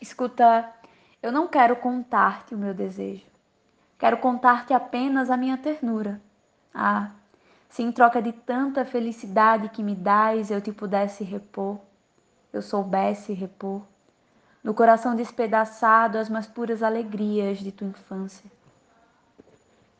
Escuta, eu não quero contar-te o meu desejo. Quero contar-te apenas a minha ternura. Ah, se em troca de tanta felicidade que me dás eu te pudesse repor, eu soubesse repor, no coração despedaçado as mais puras alegrias de tua infância.